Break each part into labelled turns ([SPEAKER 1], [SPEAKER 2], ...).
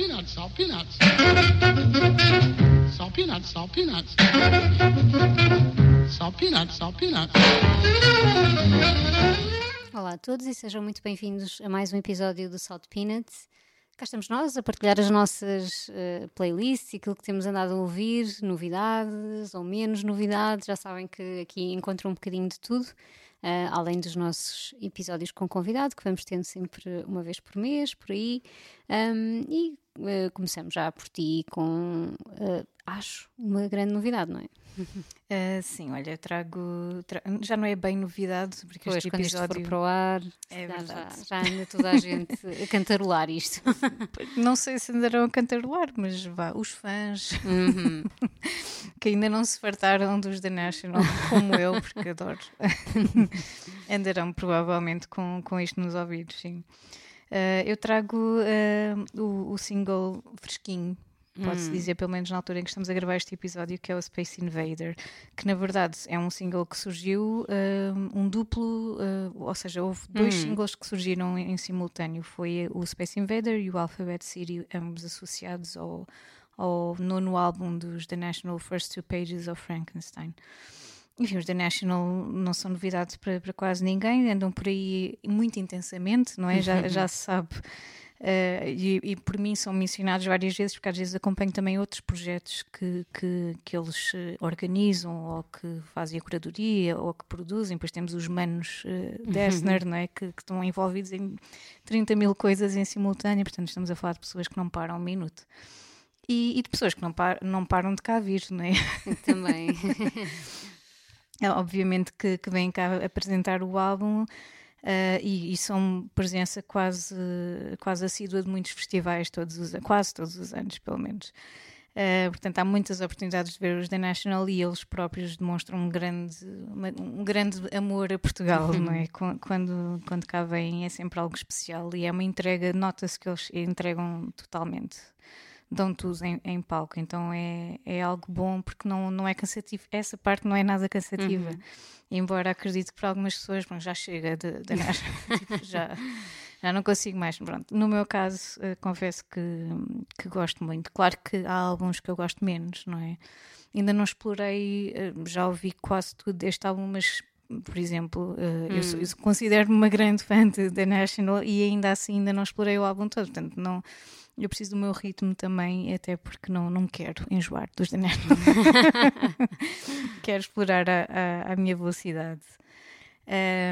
[SPEAKER 1] peanuts, salt peanuts. Salt peanuts, salt peanuts. Salt peanuts, salt peanuts.
[SPEAKER 2] Olá a todos e sejam muito bem-vindos a mais um episódio do Salt Peanuts. Cá estamos nós a partilhar as nossas uh, playlists e aquilo que temos andado a ouvir, novidades ou menos novidades. Já sabem que aqui encontram um bocadinho de tudo, uh, além dos nossos episódios com convidado, que vamos tendo sempre uma vez por mês, por aí. Um, e uh, começamos já por ti com, acho, uma grande novidade, não é?
[SPEAKER 3] Uh, sim, olha, trago. Tra... Já não é bem novidade, porque
[SPEAKER 2] pois,
[SPEAKER 3] este
[SPEAKER 2] episódio. Quando isto for para o ar,
[SPEAKER 3] é
[SPEAKER 2] já,
[SPEAKER 3] verdade.
[SPEAKER 2] Já, já anda toda a gente a cantarolar isto.
[SPEAKER 3] Não sei se andarão a cantarolar, mas vá, os fãs uhum. que ainda não se fartaram dos The National, como eu, porque adoro, andarão provavelmente com, com isto nos ouvidos, sim. Uh, eu trago uh, o, o single fresquinho pode-se hum. dizer, pelo menos na altura em que estamos a gravar este episódio, que é o Space Invader, que na verdade é um single que surgiu, uh, um duplo, ou seja, houve dois hum. singles que surgiram em, em, simultâneo: foi o Space Invader e o Alphabet City, ambos associados ao, ao nono álbum dos The National First Two Pages of Frankenstein. Enfim, os The National não são novidades para, para quase ninguém, andam por aí muito intensamente, não é? Já, já se sabe Uh, e, e, por mim são mencionados várias vezes, porque às vezes acompanho também outros projetos que, que, que eles uh, organizam, ou que fazem a curadoria, ou que produzem. Depois temos os manos uh, Dessner, uhum. não é? que, que, estão envolvidos em 30 mil coisas em simultâneo, portanto estamos a falar de pessoas que não param um minuto. E, e de pessoas que não, par, não param de cá vir, não é?
[SPEAKER 2] Também.
[SPEAKER 3] é, obviamente que, que vêm cá apresentar o álbum. Uh, e, e, são presença quase, quase assídua de muitos festivais, todos os, quase todos os anos, pelo menos. Uh, portanto, há muitas oportunidades de ver os The National e eles próprios demonstram um grande, uma, um grande amor a Portugal, não é? Quando, quando cá vêm é sempre algo especial e é uma entrega, nota-se que eles entregam totalmente dão tudo em, em, palco, então é, é algo bom porque não, não é cansativo. Essa parte não é nada cansativa. Uhum. Embora acredito que para algumas pessoas bom, já chega de, de tipo, já, já não consigo mais. Pronto. No meu caso, uh, confesso que, que gosto muito. Claro que há alguns que eu gosto menos, não é? Ainda não explorei, uh, já ouvi quase tudo deste álbum, mas por exemplo, uh, hum. eu, eu considero-me uma grande fã de The National e ainda assim ainda não explorei o álbum todo, portanto não eu preciso do meu ritmo também, até porque não, não quero enjoar dos National. quero explorar a, a, a minha velocidade.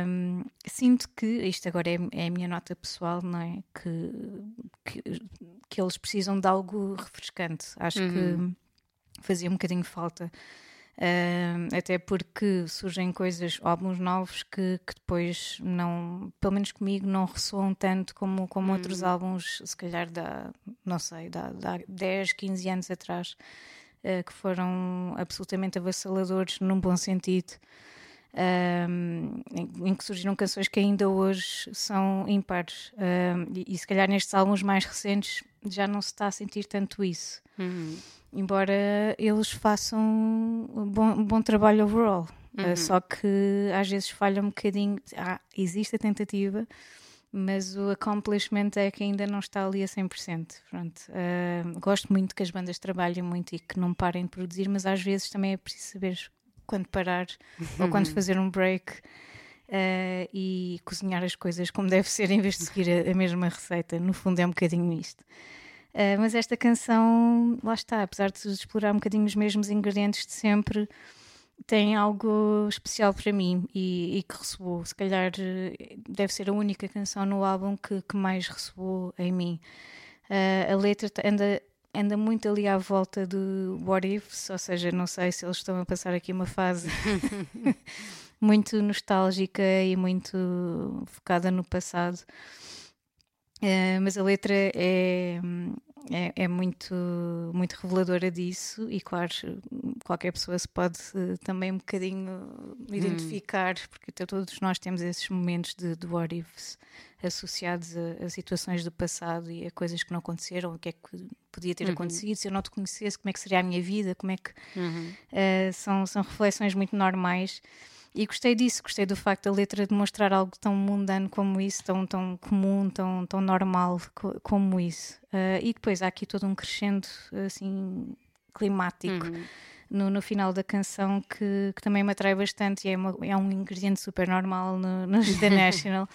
[SPEAKER 3] Um, sinto que, isto agora é, é, a minha nota pessoal, não é? Que, que, que eles precisam de algo refrescante. Acho uhum. que fazia um bocadinho falta Uh, até porque surgem coisas, álbuns novos que, que depois não, pelo menos comigo, não ressoam tanto como, como outros hum. álbuns, se calhar da, não sei, da, da 10, 15 anos atrás, uh, que foram absolutamente avassaladores num bom sentido. Um, em, em, que surgiram canções que ainda hoje são impares. Um, e, e, se calhar nestes álbuns mais recentes já não se está a sentir tanto isso. Uhum embora eles façam um bom, um bom trabalho overall. Eh, uhum. Uh, só que às vezes falha um bocadinho. Ah, existe a tentativa, mas o accomplishment é que ainda não está ali a 100%. Pronto. Uh, gosto muito que as bandas trabalhem muito e que não parem de produzir, mas às vezes também é preciso saber quando parar uhum. ou quando fazer um break. Uh, e cozinhar as coisas como deve ser em vez de seguir a, a mesma receita. No fundo, é um bocadinho isto. Uh, mas esta canção, lá está, apesar de explorar um bocadinho os mesmos ingredientes de sempre, tem algo especial para mim e, e que ressoou. Se calhar eh, deve ser a única canção no álbum que, que mais ressoou em mim. Uh, a letra anda, anda muito ali à volta do What Ifs, ou seja, não sei se eles estão a passar aqui uma fase muito nostálgica e muito focada no passado. Uh, mas a letra é, é, é, muito, muito reveladora disso e claro, qualquer pessoa se pode uh, também um bocadinho identificar, hum. porque todos nós temos esses momentos de, de what ifs associados a, a, situações do passado e a coisas que não aconteceram, o que é que podia ter uhum. acontecido, se eu não te conhecesse, como é que seria a minha vida, como é que uhum. uh, são, são reflexões muito normais
[SPEAKER 4] E gostei disso, gostei do facto da letra demonstrar algo tão mundano como isso, tão, tão comum, tão, tão normal co como isso. Uh, e depois há aqui todo um crescendo assim climático. Uhum. No, no, final da canção que, que, também me atrai bastante e é, uma, é um ingrediente super normal no, no The National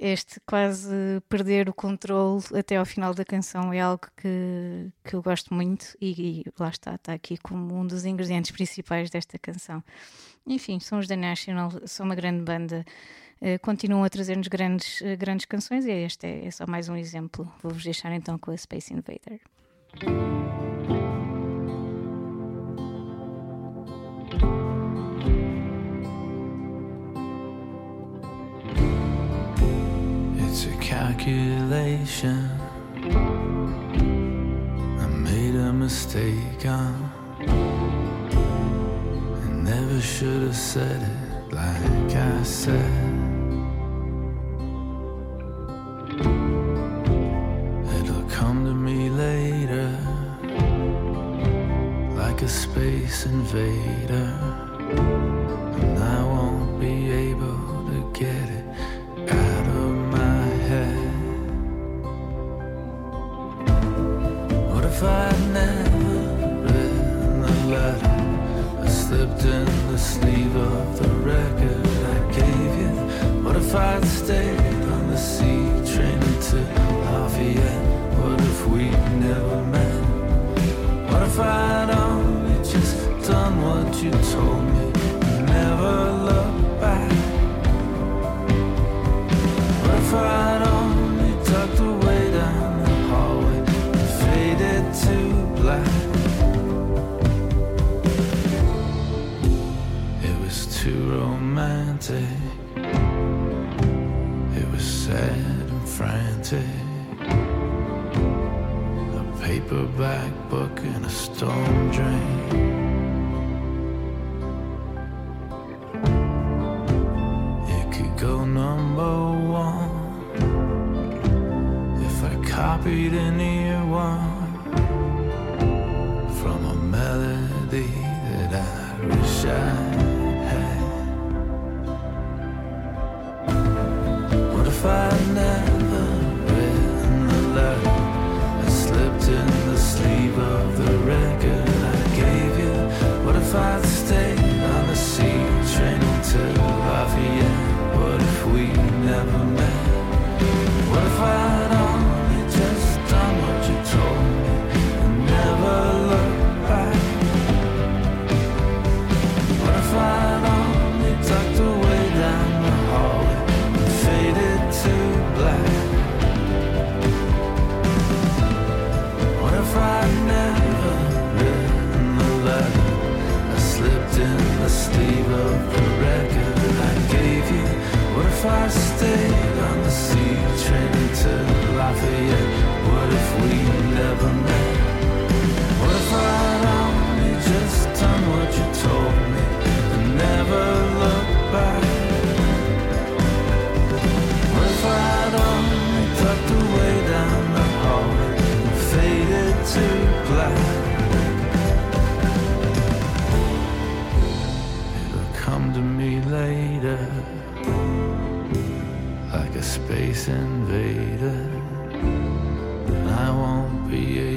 [SPEAKER 4] este quase perder o controle até ao final da canção é algo que, que eu gosto muito e, e lá está, está aqui como um dos ingredientes principais desta canção. Enfim, são os The National, são uma grande banda, uh, continuam a trazer-nos grandes, uh, grandes canções e este é, é só mais um exemplo. Vou-vos deixar então com a Space Invader. Calculation. I made a mistake on. I never should have said it like I said. It'll come to me later, like a space invader, and I won't be able to get in the sleeve of the record I gave you. What if I'd stayed on the sea train to Lafayette? What if we'd never met? What if I'd only just done what you told me? Never look back. What if I'd in a storm drain. It could go number one if I copied an earworm from a melody that I wish I I space invader. I won't be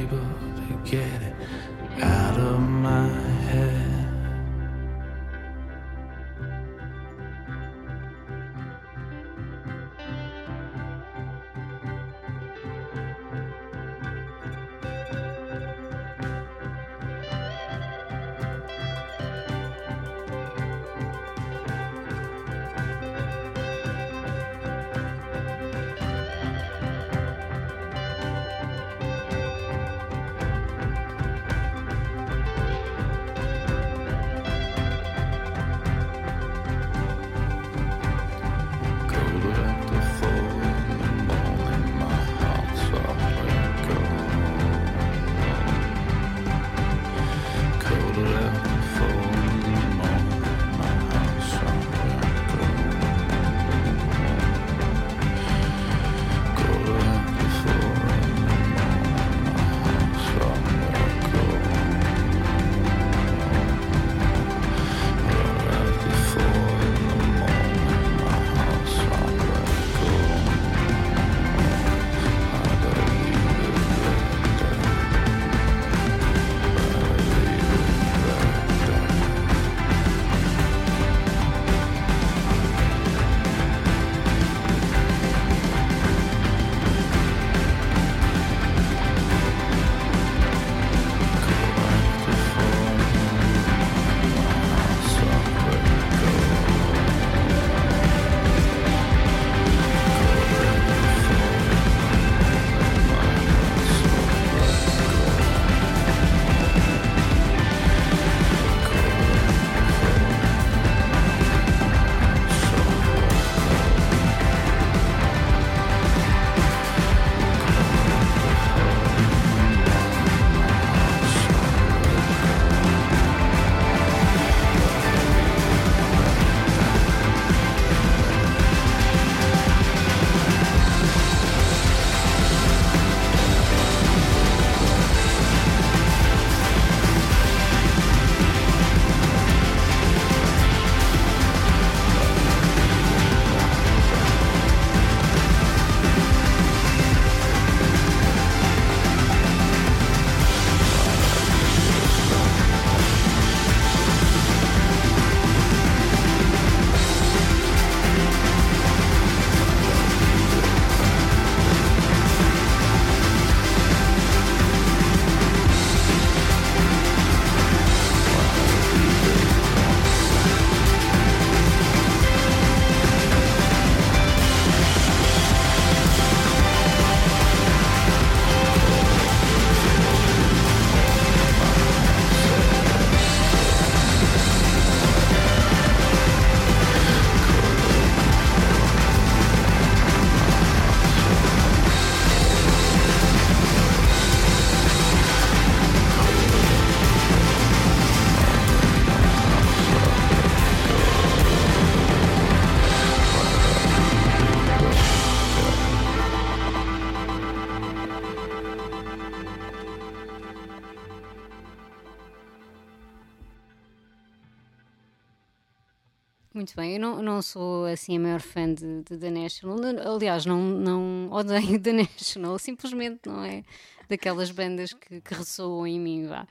[SPEAKER 2] sou assim a maior fã de, de The National. Aliás, não, não odeio The National, simplesmente não é daquelas bandas que, que ressoam em mim. Vá.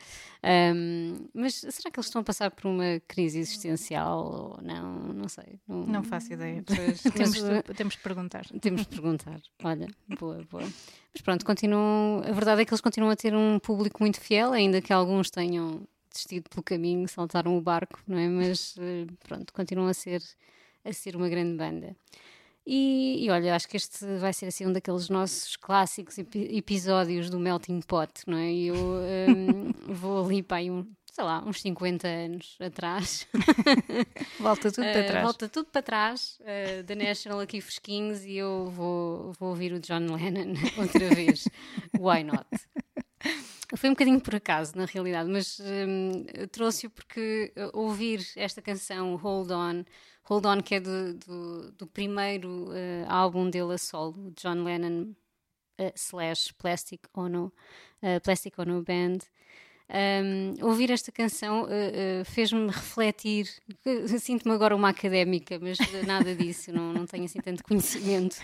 [SPEAKER 2] Um, mas será que eles estão a passar por uma crise existencial ou não? Não sei.
[SPEAKER 3] Não, não faço ideia. Temos, de, temos de perguntar.
[SPEAKER 2] Temos de perguntar. Olha, boa, boa. Mas pronto, continuam. A verdade é que eles continuam a ter um público muito fiel, ainda que alguns tenham desistido pelo caminho, saltaram o barco, não é? Mas eh, pronto, continuam a ser, a ser uma grande banda. E, e, olha, acho que este vai ser assim um daqueles nossos clássicos episódios do Melting Pot, não é? E eu um, vou ali para aí um, sei lá, uns 50 anos atrás.
[SPEAKER 3] volta tudo para trás. Uh,
[SPEAKER 2] volta tudo para trás, uh, da National aqui fresquinhos e eu vou, vou ouvir o John Lennon outra vez. Why not? Foi um bocadinho por acaso, na realidade, mas um, trouxe-o porque uh, ouvir esta canção, Hold On, Hold On, que é do, do, do primeiro uh, álbum dele a solo, John Lennon uh, slash Plastic Ono, uh, Plastic Ono Band. Um, ouvir esta canção fez-me refletir. Sinto-me agora uma académica, mas nada disso, não, não tenho assim tanto conhecimento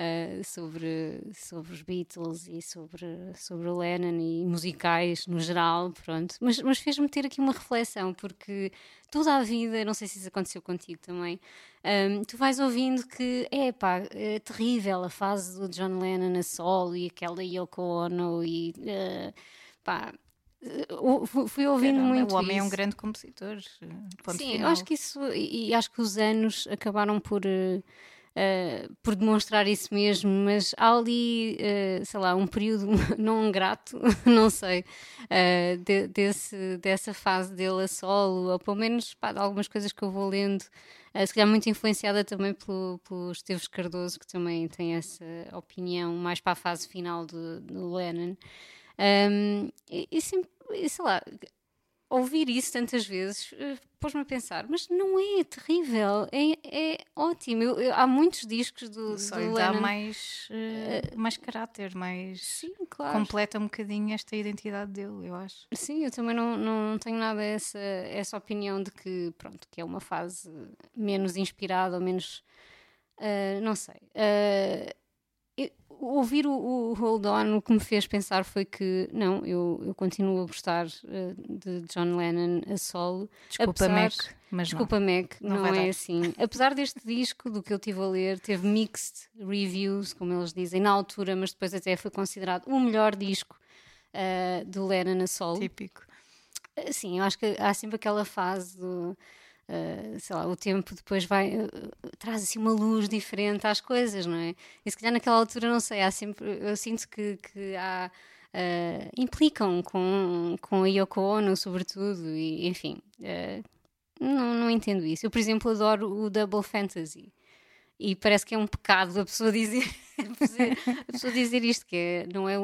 [SPEAKER 2] uh, sobre, sobre os Beatles e sobre, sobre o Lennon e musicais no geral, pronto. Mas, mas fez-me ter aqui uma reflexão, porque toda a vida, não sei se isso aconteceu contigo também, um, tu vais ouvindo que é pá, é terrível a fase do John Lennon a solo e aquela Yoko Ono e uh, pá, fui ouvindo muito.
[SPEAKER 3] O homem
[SPEAKER 2] isso.
[SPEAKER 3] é um grande compositor.
[SPEAKER 2] Sim, final. acho que isso, e, e, acho que os anos acabaram por. Uh, uh, por demonstrar isso mesmo, mas há ali, uh, sei lá, um período não grato, não sei, uh, de, desse, dessa fase dele a solo, ou pelo menos pá, de algumas coisas que eu vou lendo, se calhar muito influenciada também pelo, pelo Esteves Cardoso, que também tem essa opinião mais para a fase final do, do Lennon. Um, e, e sempre, sei lá, ouvir isso tantas vezes uh, pôs-me a pensar, mas não é terrível, é, é ótimo. Eu, eu, há muitos discos do,
[SPEAKER 3] Só
[SPEAKER 2] do
[SPEAKER 3] dá mais, uh, mais caráter, mais
[SPEAKER 2] sim, claro.
[SPEAKER 3] completa um bocadinho esta identidade dele, eu acho.
[SPEAKER 2] Sim, eu também não, não tenho nada essa, essa opinião de que, pronto, que é uma fase menos inspirada ou menos. Uh, não sei ouvir o, o, Hold On, o que me fez pensar foi que, não, eu, eu continuo a gostar uh, de John Lennon a solo.
[SPEAKER 3] Desculpa, apesar, Mac, mas
[SPEAKER 2] Desculpa,
[SPEAKER 3] não.
[SPEAKER 2] Mac, não, não é dar. assim. Apesar deste disco, do que eu tive a ler, teve mixed reviews, como eles dizem, na altura, mas depois até foi considerado o melhor disco uh, do Lennon a solo.
[SPEAKER 3] Típico.
[SPEAKER 2] Uh, sim, eu acho que há sempre aquela fase do Uh, sei lá, o tempo depois vai uh, traz assim uma luz diferente às coisas, não é? E se calhar naquela altura, não sei, há sempre, eu sinto que, que há, uh, implicam com, com a Yoko Ono, sobretudo, e enfim, não, não entendo isso. Eu, por exemplo, adoro o Double Fantasy. E parece que é um pecado a pessoa dizer, a pessoa dizer isto, que é, não é,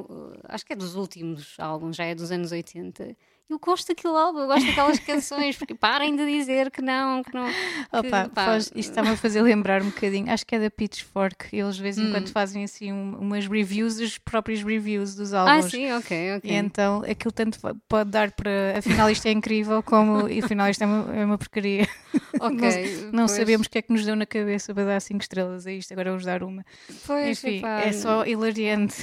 [SPEAKER 2] acho que é dos últimos álbuns, já é dos anos 80 eu gosto daquele álbum, eu gosto daquelas canções, porque parem de dizer que não, que não. Que,
[SPEAKER 3] Opa, pá. isto está-me a fazer lembrar um bocadinho, acho que é da Pitchfork, eles de vez em hum. quando fazem assim um, umas reviews, os próprios reviews dos ah, álbuns.
[SPEAKER 2] Ah, sim, ok, ok.
[SPEAKER 3] E então aquilo tanto pode dar para afinal isto é incrível, como e afinal isto é uma, é uma porcaria.
[SPEAKER 2] Ok.
[SPEAKER 3] não, não sabemos o que é que nos deu na cabeça para dar 5 estrelas a isto, agora vamos dar uma.
[SPEAKER 2] Pois,
[SPEAKER 3] Enfim, é só hilariante.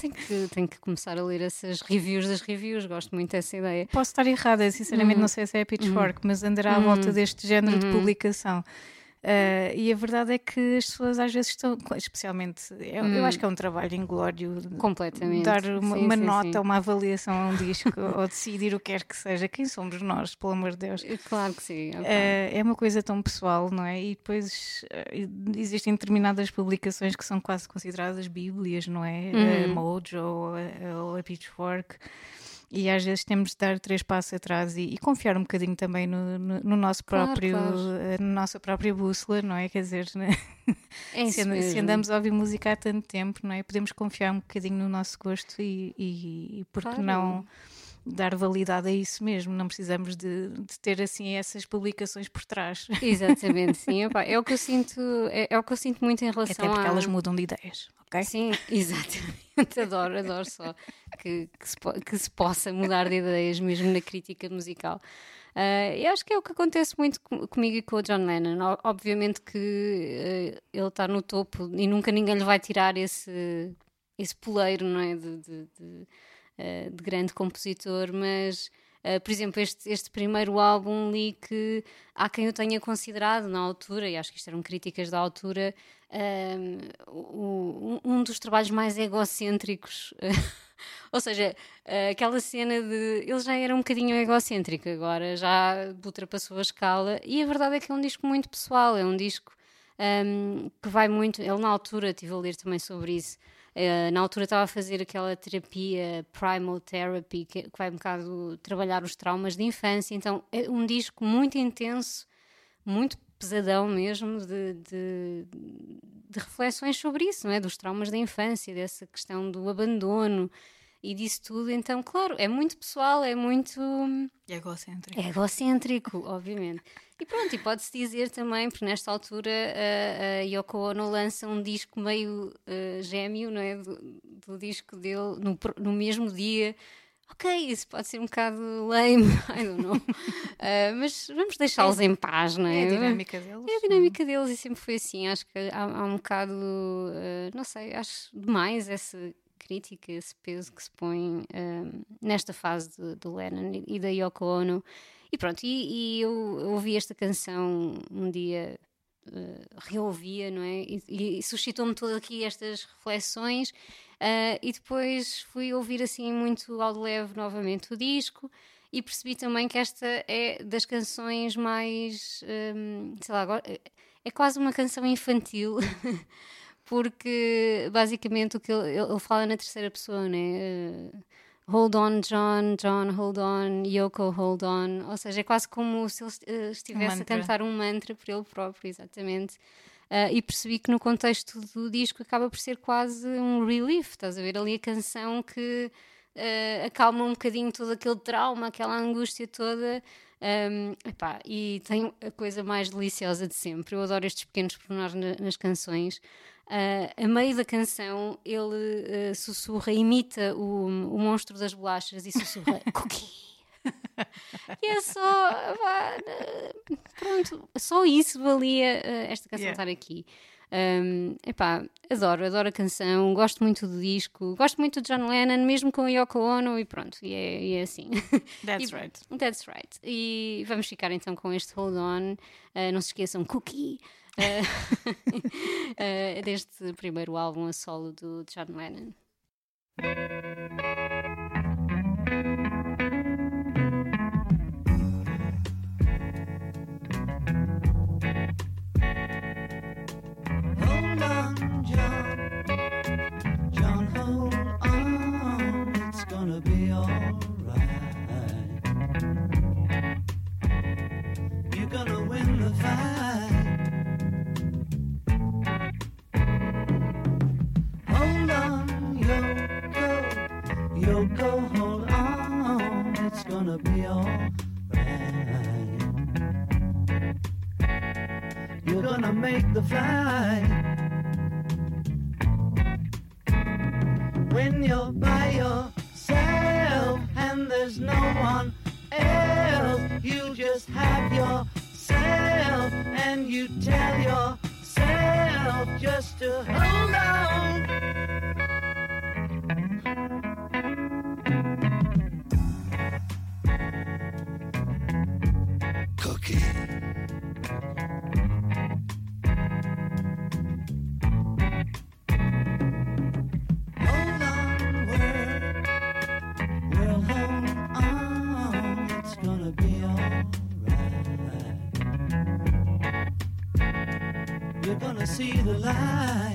[SPEAKER 2] Tenho que, tenho que começar a ler essas reviews das reviews, gosto muito dessa ideia.
[SPEAKER 3] Posso estar errada, sinceramente uhum. não sei se é a Pitchfork, uhum. mas andará à volta uhum. deste género de uhum. publicação. Uh, e a verdade é que as pessoas às vezes estão, especialmente, eu, hum. eu acho que é um trabalho inglório
[SPEAKER 2] completamente
[SPEAKER 3] dar uma, sim, uma sim, nota, sim. uma avaliação a um disco ou decidir o que quer que seja. Quem somos nós, pelo amor de Deus?
[SPEAKER 2] Eh, claro que sim.
[SPEAKER 3] Uh, é uma coisa tão pessoal, não é? E depois uh, existem determinadas publicações que são quase consideradas bíblias, não é? Uhum. A Mojo ou a, ou a Pitchfork e às vezes temos de dar três passos atrás e, e confiar um bocadinho também no, no, no nosso próprio, claro, claro. Eh, na nossa própria bússola, não é? Quer dizer, né? é se, se, andamos a ouvir música há tanto tempo, não é? Podemos confiar um bocadinho no nosso gosto e, e, e porque claro. não dar validade a isso mesmo, não precisamos de, de, ter assim essas publicações por trás.
[SPEAKER 2] Exatamente, sim, opa, é o que eu sinto, é, é, o que eu sinto muito em relação
[SPEAKER 3] Até porque
[SPEAKER 2] a...
[SPEAKER 3] elas mudam de ideias ok?
[SPEAKER 2] Sim, exatamente. adoro, adoro só que, que, se, que se possa mudar de ideias mesmo na crítica musical. Uh, eu acho que é o que acontece muito com, comigo e com o John Lennon. Obviamente que uh, ele está no topo e nunca ninguém lhe vai tirar esse, esse poleiro não é? de, de, de, uh, de grande compositor, mas Uh, por exemplo, este, este primeiro álbum li que há quem o tenha considerado na altura, e acho que isto eram críticas da altura, uh, um, dos trabalhos mais egocêntricos. Ou seja, aquela cena de. Ele já era um bocadinho egocêntrico, agora já ultrapassou a escala, e a verdade é que é um disco muito pessoal, é um disco um, que vai muito. Ele, na altura, estive a ler também sobre isso. Uh, na altura estava a fazer aquela terapia Primal Therapy, que, que, vai um bocado trabalhar os traumas de infância. Então é um disco muito intenso, muito pesadão mesmo, de, de, de reflexões sobre isso, não é? Dos traumas da infância, dessa questão do abandono e disso tudo. Então, claro, é muito pessoal, é muito.
[SPEAKER 3] Egocêntrico.
[SPEAKER 2] É egocêntrico, obviamente. E pronto, e pode-se dizer também, porque nesta altura a, a Yoko Ono lança um disco meio uh, gêmeo, não é? Do, do, disco dele no, no mesmo dia. Ok, isso pode ser um bocado lame, I don't know. Uh, mas vamos deixá-los é, em paz, não é?
[SPEAKER 3] É a dinâmica deles.
[SPEAKER 2] É a dinâmica deles e sempre foi assim. Acho que há, há um bocado, uh, não sei, acho demais essa crítica, esse peso que se põe nesta fase de, do Lennon e da Yoko Ono. E pronto, e, e eu, ouvi esta canção um dia, uh, reouvia, não é? E, e suscitou-me todas aqui estas reflexões. Uh, e depois fui ouvir assim muito ao leve novamente o disco e percebi também que esta é das canções mais, um, sei lá, agora, é quase uma canção infantil. porque basicamente o que ele, ele, fala na terceira pessoa, né? Uh, Hold on, John, John, hold on, Yoko, hold on. Ou seja, é quase como se ele uh, estivesse um a cantar um mantra por ele próprio, exatamente. Uh, e percebi que no contexto do disco acaba por ser quase um relief, estás a ver ali a canção que uh, acalma um bocadinho todo aquele trauma, aquela angústia toda. Um, epá, e tem a coisa mais deliciosa de sempre. Eu adoro estes pequenos pormenores na, nas canções. Uh, a meio da canção, ele uh, sussurra, imita o, o monstro das bolachas e sussurra cookie. e é só. pronto, só isso valia uh, esta canção yeah. estar aqui. Um, epá, adoro, adoro a canção, gosto muito do disco, gosto muito de John Lennon, mesmo com a Yoko Ono, e pronto, e é, e é assim.
[SPEAKER 3] That's e, right.
[SPEAKER 2] That's right. E vamos ficar então com este Hold On. Uh, não se esqueçam, Cookie. Uh, deste primeiro álbum a solo do John Lennon. Make the flight. When you're by yourself and there's no one else, you just have yourself and you tell yourself just to hold on. See the light.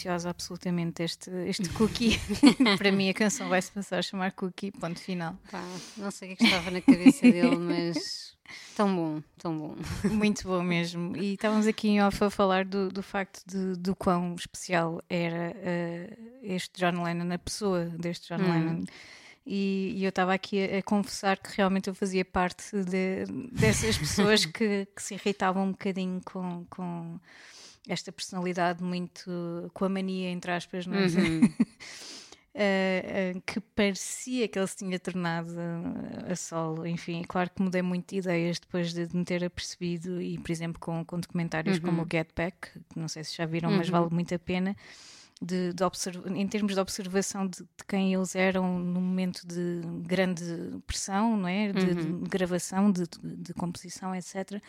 [SPEAKER 3] Deliciosa absolutamente este, este cookie. Para mim a canção vai se passar a chamar cookie, ponto final.
[SPEAKER 2] Pá, não sei o que é que estava na cabeça dele, mas tão bom, tão bom.
[SPEAKER 3] Muito bom mesmo. E estávamos aqui em off a falar do, do facto de, do quão especial era uh, este John Lennon, a pessoa deste John hum. Lennon. E, e eu estava aqui a, a, confessar que realmente eu fazia parte de, dessas pessoas que, que, se irritavam um bocadinho com, com esta personalidade muito com a mania, entre aspas, não é? Uhum. Uh, uh, que parecia que ele se tinha tornado a solo. Enfim, claro que mudei muito de ideias depois de me ter apercebido, e por exemplo, com, com documentários uhum. como o Get Back, que não sei se já viram, uhum. mas vale muito a pena. De, de em termos de observação de, de, quem eles eram no momento de grande pressão, não é? De, uhum. de gravação, de, composição, etc.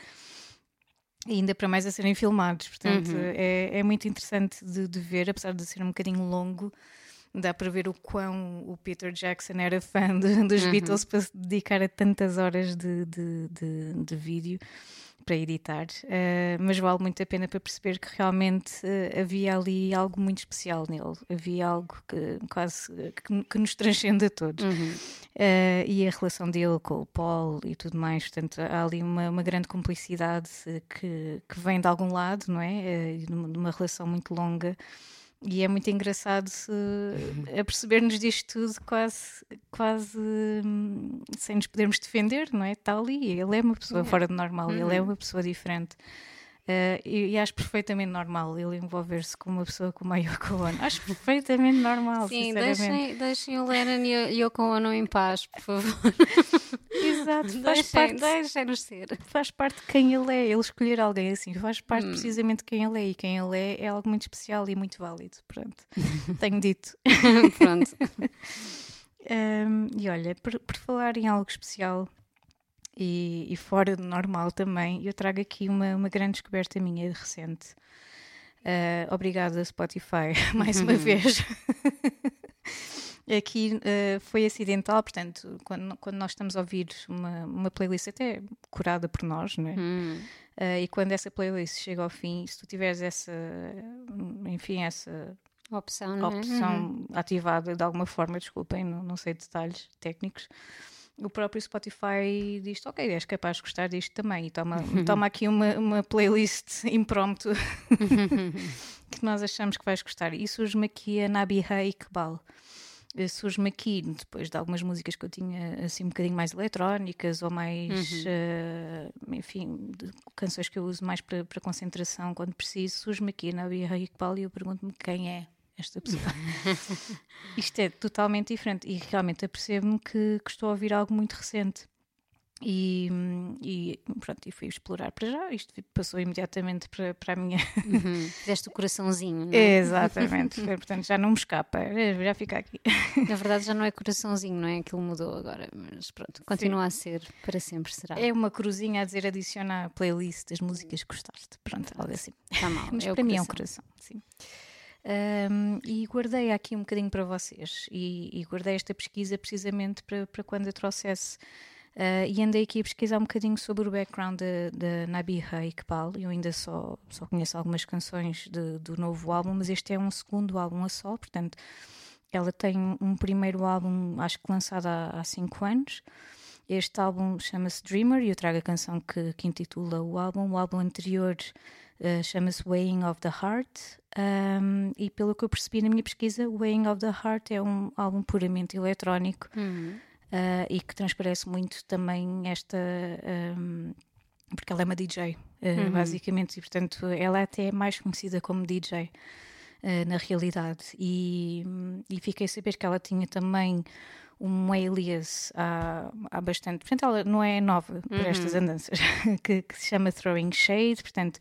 [SPEAKER 3] E ainda para mais a serem filmados, portanto uhum. é, é muito interessante de, ver, apesar de ser um bocadinho longo, dá para ver o quão o Peter Jackson era fã de, dos uhum. Beatles para se dedicar a tantas horas de, de, de, de vídeo para editar, uh, mas vale muito a pena para perceber que realmente uh, havia ali algo muito especial nele, havia algo que quase que, que nos transcende a todos. Uhum. Uh, e a relação dele com o Paul e tudo mais, portanto, há ali uma, uma grande cumplicidade que, que vem de algum lado, não é? de uma relação muito longa. E é muito engraçado uh, a perceber-nos disto tudo quase, quase hum, sem nos podermos defender, não é? Está ali, ele é uma pessoa fora do normal, uhum. ele é uhum. uma pessoa diferente. Uh, e, e, acho perfeitamente normal ele envolver-se com uma pessoa como a Yoko Ono. Acho perfeitamente normal.
[SPEAKER 2] Sim, deixem, deixem o Lennon e a Yoko Ono em paz, por favor.
[SPEAKER 3] Exato, faz deixem, parte,
[SPEAKER 2] deixem-nos ser.
[SPEAKER 3] Faz parte de quem ele é. Ele escolher alguém assim faz parte hum. precisamente de quem ele é. E quem ele é é algo muito especial e muito válido. Pronto, tenho dito.
[SPEAKER 2] Pronto.
[SPEAKER 3] um, e olha, por, por falar em algo especial, e, e, fora do normal também, eu trago aqui uma, uma grande descoberta minha recente. Uh, obrigada, Spotify, mais uma vez. aqui uh, foi acidental, portanto, quando, quando nós estamos a ouvir uma, uma playlist até curada por nós, é? Hum. Uh, e quando essa playlist chega ao fim, se tu tiveres essa, enfim, essa
[SPEAKER 2] opção,
[SPEAKER 3] é? opção uhum. ativada de alguma forma, desculpem, não, não sei detalhes técnicos, o próprio Spotify diz ok, és capaz de gostar disto também e toma, toma aqui uma, uma playlist impromptu que nós achamos que vais gostar. E surge-me aqui a Nabiha Iqbal. Eh, surge-me aqui, depois de algumas músicas que eu tinha assim um bocadinho mais eletrónicas ou mais, uhum. uh, enfim, canções que eu uso mais para, para concentração quando preciso, surge-me aqui a Nabiha Iqbal e eu pergunto-me quem é esta pessoa. Isto é totalmente diferente e realmente apercebo-me que, que, estou a ouvir algo muito recente. E, e pronto, e fui explorar para já. Isto passou imediatamente para, para a minha.
[SPEAKER 2] Uhum. Fizeste o coraçãozinho, não é?
[SPEAKER 3] Exatamente. Portanto, já não me escapa, já fica aqui.
[SPEAKER 2] Na verdade, já não é coraçãozinho, não é? Aquilo mudou agora, mas pronto, continua Sim. a ser, para sempre será.
[SPEAKER 3] É uma cruzinha a dizer adicionar a playlist das músicas que gostaste. Pronto, algo assim.
[SPEAKER 2] Está mal.
[SPEAKER 3] Mas é para mim é um coração, sim. Um, e guardei aqui um bocadinho para vocês e, e guardei esta pesquisa precisamente para, para quando eu trouxesse Uh, e andei aqui a pesquisar um bocadinho sobre o background da Nabiha Iqbal. Eu ainda só, só conheço algumas canções de, do novo álbum, mas este é um segundo álbum a só, portanto, ela tem um primeiro álbum, acho que lançado há, há cinco anos. Este álbum chama-se Dreamer e eu trago a canção que, que intitula o álbum. O álbum anterior uh, chama-se Weighing of the Heart. Um, e pelo que eu percebi na minha pesquisa, Weighing of the Heart é um álbum puramente eletrónico uhum. uh, e que transparece muito também esta. Um, porque ela é uma DJ, uh, uhum. basicamente, e portanto ela é até é mais conhecida como DJ na realidade. E, e fiquei a saber que ela tinha também um alias há, há bastante. Portanto, ela não é nova por uhum. estas andanças, que, que, se chama Throwing Shade, portanto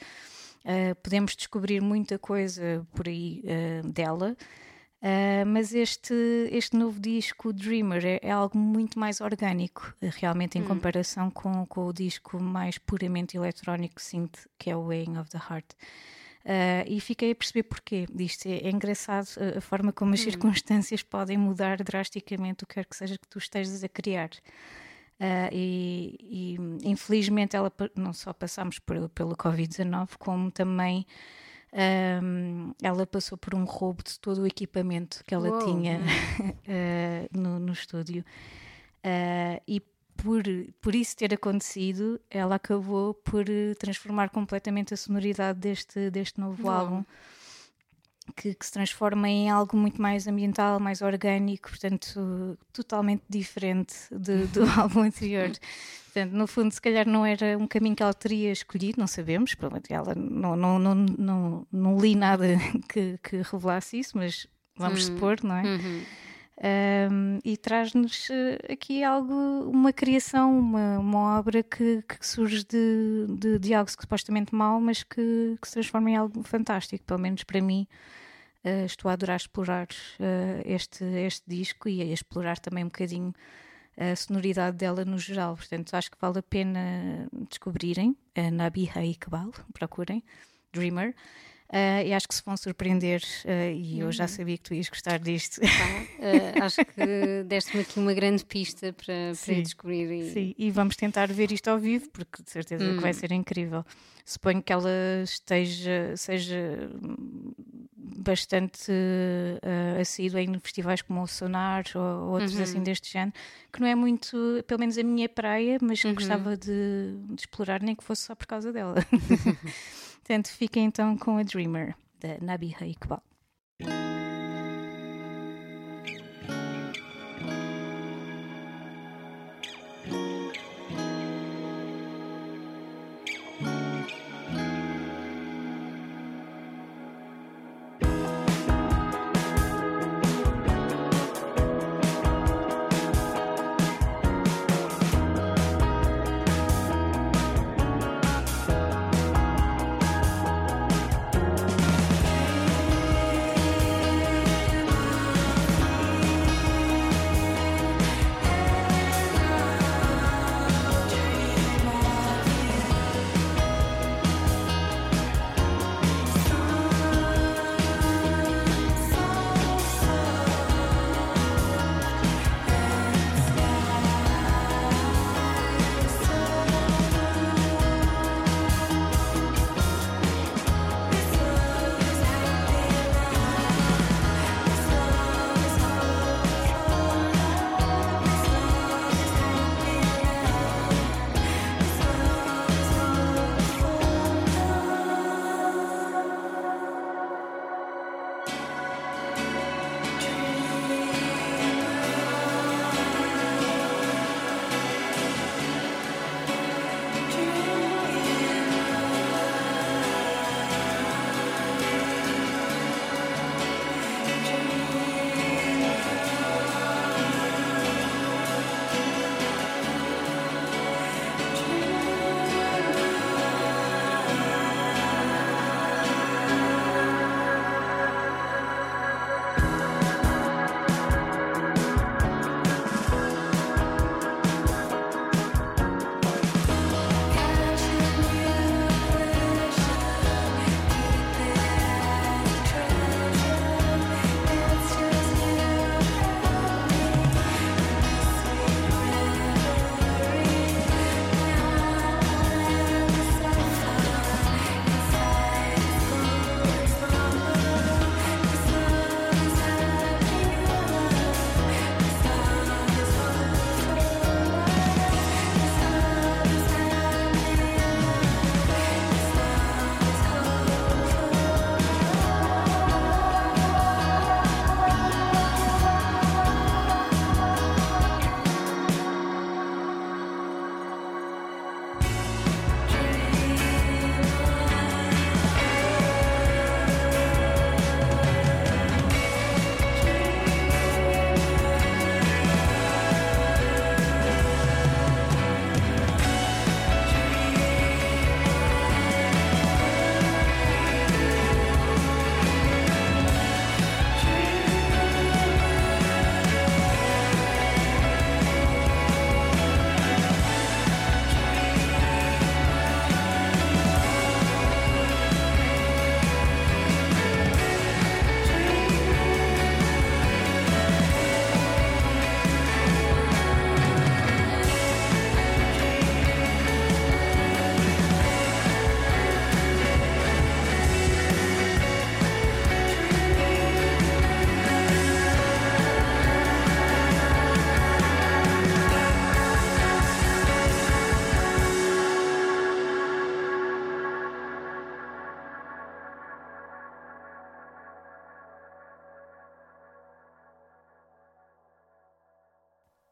[SPEAKER 3] Uh, podemos descobrir muita coisa por aí uh, dela. Uh, mas este, este novo disco, Dreamer, é, é algo muito mais orgânico, realmente, em hum. comparação com, com o disco mais puramente eletrónico, synth, que é o Weighing of the Heart. Uh, e fiquei a perceber porquê disto. É, é engraçado a forma como as hum. circunstâncias podem mudar drasticamente o que quer que seja que tu estejas a criar. Uh, e, e, infelizmente ela não só passamos por, pelo Covid-19, como também Um, ela passou por um roubo de todo o equipamento que ela
[SPEAKER 2] Uou.
[SPEAKER 3] tinha uh, no, no estúdio. Uh, e por, por isso ter acontecido, ela acabou por eh, transformar completamente a sonoridade deste, deste novo
[SPEAKER 2] Uau.
[SPEAKER 3] álbum. Que, que se transforma em algo muito mais ambiental, mais orgânico, portanto, totalmente diferente de- do álbum anterior. Portanto, no fundo, se calhar não era um caminho que ela teria escolhido, não sabemos. Provavelmente ela não, não, não, não, não li nada que, que revelasse isso, mas vamos
[SPEAKER 2] Hum.
[SPEAKER 3] supor, não é?
[SPEAKER 2] Uhum.
[SPEAKER 3] Um, e traz-nos eh, aqui algo, uma criação, uma, uma obra que, que surge de, de, de algo supostamente mau, mas que, que se transforma em algo fantástico, pelo menos para mim. Eh, estou a adorar explorar eh, este, este disco e a explorar também um bocadinho a sonoridade dela no geral. Portanto, acho que vale a pena descobrirem a Nabiha Iqbal, procurem, Dreamer. Eh, e acho que se vão surpreender, eh, e eu já sabia que tu ias gostar disto.
[SPEAKER 2] Pá, eh, acho que deste-me aqui uma grande pista para,
[SPEAKER 3] Sim.
[SPEAKER 2] ir descobrir. E...
[SPEAKER 3] Sim, e vamos tentar ver isto ao vivo, porque de certeza que vai
[SPEAKER 2] Hum.
[SPEAKER 3] ser incrível. Suponho que ela esteja, seja bastante uh, assídua em festivais como o Sonar ou outros
[SPEAKER 2] Uhum.
[SPEAKER 3] assim deste género, que não é muito, pelo menos a minha praia, mas que
[SPEAKER 2] Uhum.
[SPEAKER 3] gostava de, de explorar, nem que fosse só por causa dela. Portanto, fiquem então com a Dreamer, da Nabiha Iqbal.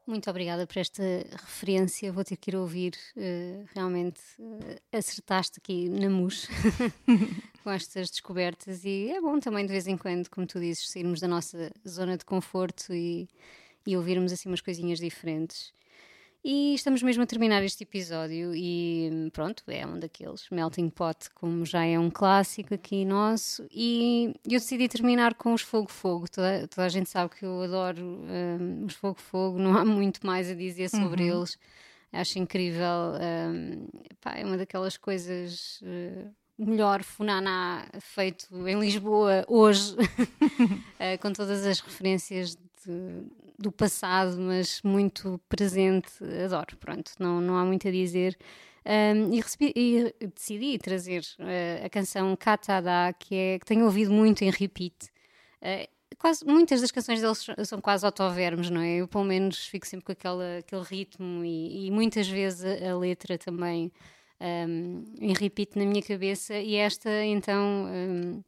[SPEAKER 2] Muito obrigada por esta referência. Vou ter que ir ouvir. Uh, realmente uh, acertaste aqui na mus com estas descobertas. E é bom também, de vez em quando, como tu dizes, sairmos da nossa zona de conforto e, e ouvirmos assim umas coisinhas diferentes. E estamos mesmo a terminar este episódio e pronto, é um daqueles melting pot, como já é um clássico aqui nosso. E eu decidi terminar com os Fogo Fogo. Toda, toda a gente sabe que eu adoro um, os Fogo Fogo, não há muito mais a dizer sobre uhum. eles. Acho incrível. Um, pá, é uma daquelas coisas. Uh, melhor funaná feito em Lisboa hoje, uh, com todas as referências de, do passado, mas muito presente. Adoro, pronto, não, não há muito a dizer. Um, e, recebi, e, decidi trazer uh, a canção Katada, que, é, que tenho ouvido muito em repeat. Uh, quase, muitas das canções deles são quase autovermos, não é? Eu, pelo menos, fico sempre com aquela, aquele ritmo e, e muitas vezes a, a letra também um, em repeat na minha cabeça. E esta, então, um,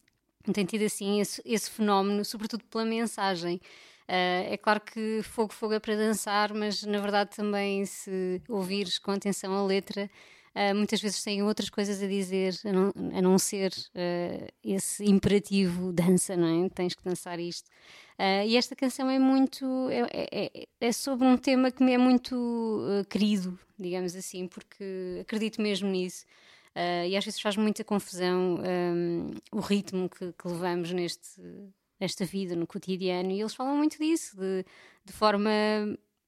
[SPEAKER 2] tem tido assim esse, esse fenómeno, sobretudo pela mensagem. Uh, é claro que fogo, fogo é para dançar, mas na verdade também se ouvires com atenção a letra, uh, muitas vezes têm outras coisas a dizer, a não, a não ser uh, esse imperativo dança, não é? Tens que dançar isto. e esta canção é muito. É, é, é, sobre um tema que me é muito querido, digamos assim, porque acredito mesmo nisso. e às vezes faz muita confusão um, o ritmo que, que levamos neste nesta vida, no cotidiano, e eles falam muito disso, de, de forma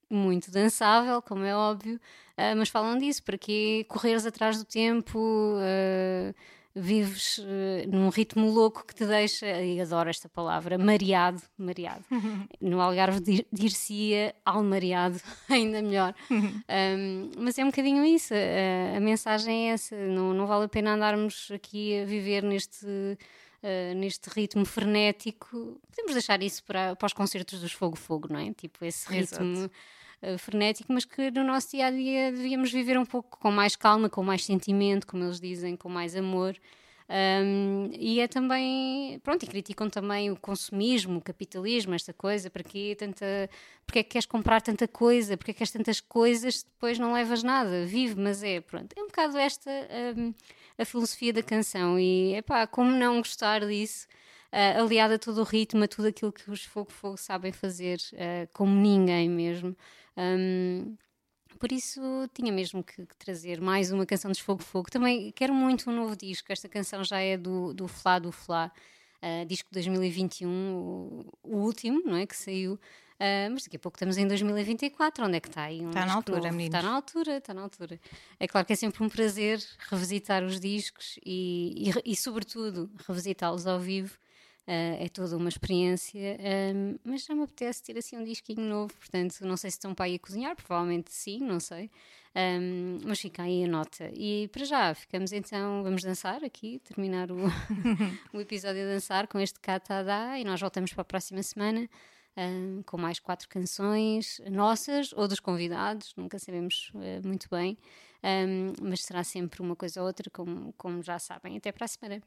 [SPEAKER 2] muito dançável, como é óbvio, uh, mas falam disso, para que correres atrás do tempo, uh, vives uh, num ritmo louco que te deixa, e adoro esta palavra, mareado, mareado. No Algarve dir-se-ia almareado, ainda melhor. um, mas é um bocadinho isso, a, a mensagem é essa, não, não vale a pena andarmos aqui a viver neste uh, neste ritmo frenético, podemos deixar isso para, para os concertos dos Fogo Fogo, não é? Tipo, esse ritmo uh, frenético, mas que no nosso dia a dia devíamos viver um pouco com mais calma, com mais sentimento, como eles dizem, com mais amor. Um, e é também, pronto, e criticam também o consumismo, o capitalismo, esta coisa, para que tanta, porque é que queres comprar tanta coisa, porque é que queres tantas coisas, depois não levas nada, vive, mas é, pronto, é um bocado esta um, a filosofia da canção e, epá, como não gostar disso, uh, aliada a todo o ritmo, a tudo aquilo que os Fogo Fogo sabem fazer, uh, como ninguém mesmo. Um, por isso tinha mesmo que, que, trazer mais uma canção de Fogo Fogo. Também quero muito um novo disco. Esta canção já é do, do Flá do Flá, uh, disco de 2021, o, o, último, não é? Que saiu. Uh, mas daqui a pouco estamos em 2024. Onde é que está aí? Um
[SPEAKER 3] está na altura, novo?
[SPEAKER 2] Está na altura, está na altura. É claro que é sempre um prazer revisitar os discos e, e, e sobretudo, revisitá-los ao vivo. Uh, é toda uma experiência, uh, mas já me apetece ter assim um disquinho novo, portanto, não sei se estão para aí a cozinhar, provavelmente sim, não sei, um, mas fica aí a nota. E para já, ficamos então, vamos dançar aqui, terminar o, o episódio a dançar com este Katada e nós voltamos para a próxima semana. Um, com mais quatro canções nossas ou dos convidados, nunca sabemos uh, muito bem, um, mas será sempre uma coisa ou outra, como, como já sabem. Até para a semana.